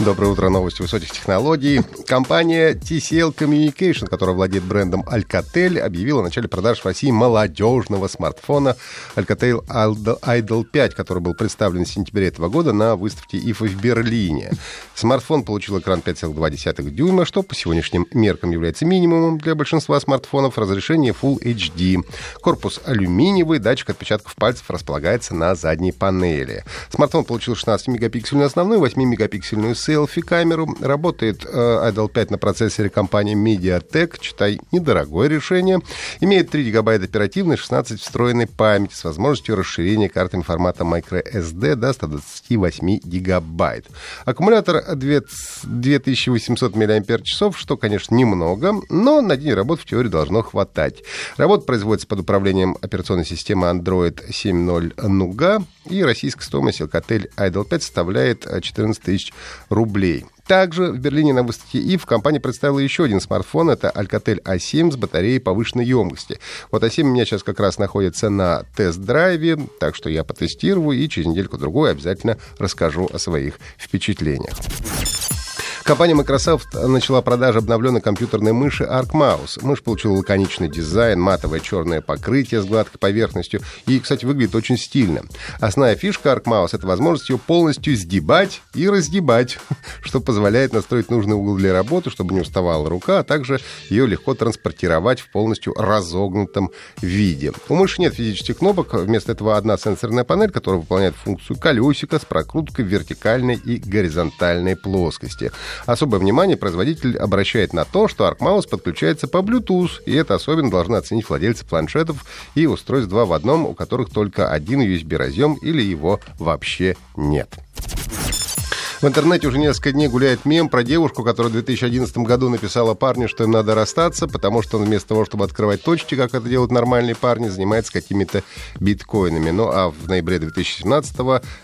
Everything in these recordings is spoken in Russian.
Доброе утро, новости высоких технологий. Компания TCL Communication, которая владеет брендом Alcatel, объявила о начале продаж в России молодежного смартфона Alcatel Idol 5, который был представлен в сентябре этого года на выставке IFA в Берлине. Смартфон получил экран 5,2 дюйма, что по сегодняшним меркам является минимумом для большинства смартфонов, разрешение Full HD. Корпус алюминиевый, датчик отпечатков пальцев располагается на задней панели. Смартфон получил 16-мегапиксельную основную, 8-мегапиксельную селфи-камеру. Работает э, Idol 5 на процессоре компании MediaTek, читай, недорогое решение. Имеет 3 гигабайта оперативной, 16 встроенной памяти с возможностью расширения картами формата microSD до 128 гигабайт. Аккумулятор 2800 мАч, что, конечно, немного, но на день работы в теории должно хватать. Работа производится под управлением операционной системы Android 7.0 Nougat, и российская стоимость Alcatel Idol 5 составляет 14 тысяч рублей. Также в Берлине на выставке ИФ компания представила еще один смартфон. Это Alcatel A7 с батареей повышенной емкости. Вот A7 у меня сейчас как раз находится на тест-драйве, так что я потестирую и через недельку-другую обязательно расскажу о своих впечатлениях. Компания Microsoft начала продажу обновленной компьютерной мыши ArcMouse. Мышь получила лаконичный дизайн, матовое черное покрытие с гладкой поверхностью и, кстати, выглядит очень стильно. Основная фишка ArcMouse — это возможность ее полностью сдебать и раздебать, что позволяет настроить нужный угол для работы, чтобы не уставала рука, а также ее легко транспортировать в полностью разогнутом виде. У мыши нет физических кнопок, вместо этого одна сенсорная панель, которая выполняет функцию колесика с прокруткой вертикальной и горизонтальной плоскости. Особое внимание производитель обращает на то, что ArcMouse подключается по Bluetooth, и это особенно должны оценить владельцы планшетов и устройств 2 в одном, у которых только один USB-разъем или его вообще нет. В интернете уже несколько дней гуляет мем про девушку, которая в 2011 году написала парню, что им надо расстаться, потому что он вместо того, чтобы открывать точки, как это делают нормальные парни, занимается какими-то биткоинами. Ну а в ноябре 2017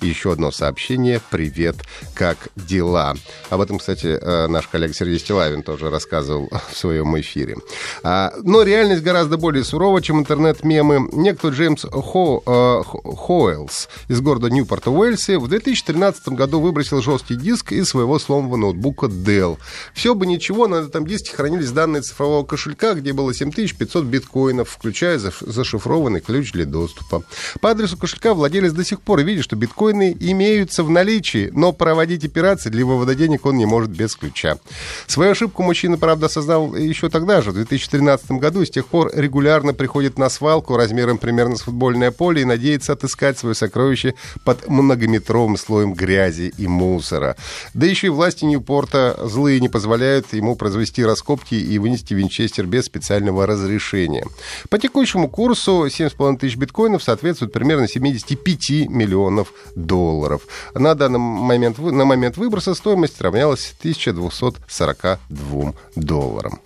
еще одно сообщение «Привет, как дела?». Об этом, кстати, э, наш коллега Сергей Стилавин тоже рассказывал в своем эфире. А, но реальность гораздо более сурова, чем интернет-мемы. Некто Джеймс Хо, э, Хоуэлс из города Ньюпорта Уэльсе в 2013 году выбросил жесткий жесткий диск из своего сломанного ноутбука Dell. Все бы ничего, на этом диске хранились данные цифрового кошелька, где было 7500 биткоинов, включая зашифрованный ключ для доступа. По адресу кошелька владелец до сих пор видит, что биткоины имеются в наличии, но проводить операции для вывода денег он не может без ключа. Свою ошибку мужчина, правда, осознал еще тогда же, в 2013 году, и с тех пор регулярно приходит на свалку размером примерно с футбольное поле и надеется отыскать свое сокровище под многометровым слоем грязи и мусора мусора. Да еще и власти Ньюпорта злые не позволяют ему произвести раскопки и вынести Винчестер без специального разрешения. По текущему курсу 7,5 тысяч биткоинов соответствует примерно 75 миллионов долларов. На данный момент, на момент выброса стоимость равнялась 1242 долларам.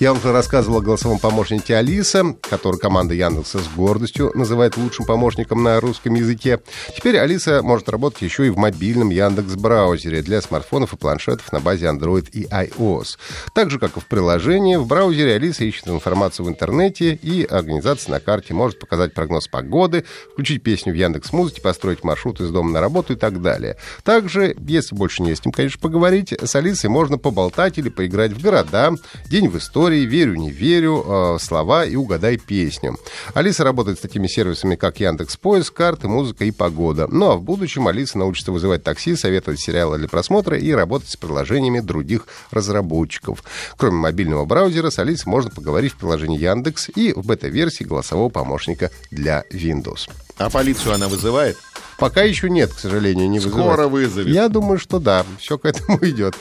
Я уже рассказывал о голосовом помощнике Алиса, который команда Яндекса с гордостью называет лучшим помощником на русском языке. Теперь Алиса может работать еще и в мобильном Яндекс браузере для смартфонов и планшетов на базе Android и iOS. Так же, как и в приложении, в браузере Алиса ищет информацию в интернете и организация на карте может показать прогноз погоды, включить песню в Яндекс Музыке, построить маршрут из дома на работу и так далее. Также, если больше не с кем, конечно, поговорить, с Алисой можно поболтать или поиграть в города, день в истории, истории, верю, не верю, э, слова и угадай песню. Алиса работает с такими сервисами, как Яндекс Поиск, карты, музыка и погода. Ну а в будущем Алиса научится вызывать такси, советовать сериалы для просмотра и работать с приложениями других разработчиков. Кроме мобильного браузера, с Алисой можно поговорить в приложении Яндекс и в бета-версии голосового помощника для Windows. А полицию она вызывает? Пока еще нет, к сожалению, не вызывает. Скоро вызовет. Я думаю, что да, все к этому идет.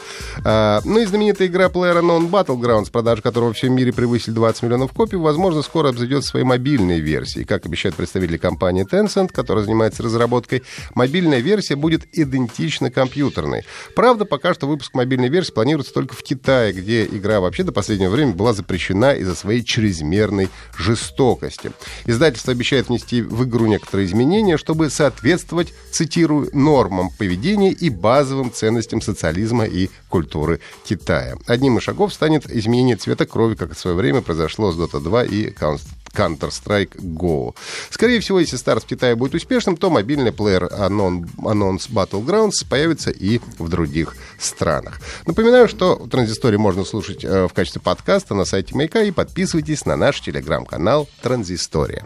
А, ну и знаменитая игра PlayerUnknown Battlegrounds, продажи которого во всем мире превысили 20 миллионов копий, возможно, скоро обзойдет своей мобильной версии. Как обещают представители компании Tencent, которая занимается разработкой, мобильная версия будет идентична компьютерной. Правда, пока что выпуск мобильной версии планируется только в Китае, где игра вообще до последнего времени была запрещена из-за своей чрезмерной жестокости. Издательство обещает внести в игру некоторые изменения, чтобы соответствовать, цитирую, нормам поведения и базовым ценностям социализма и культуры Китая. Одним из шагов станет изменение цвета крови, как в свое время произошло с Dota 2 и Counter-Strike Go. Скорее всего, если старт в Китае будет успешным, то мобильный плеер Anons Battlegrounds появится и в других странах. Напоминаю, что Транзистории можно слушать э, в качестве подкаста на сайте Маяка и подписывайтесь на наш телеграм-канал Транзистория.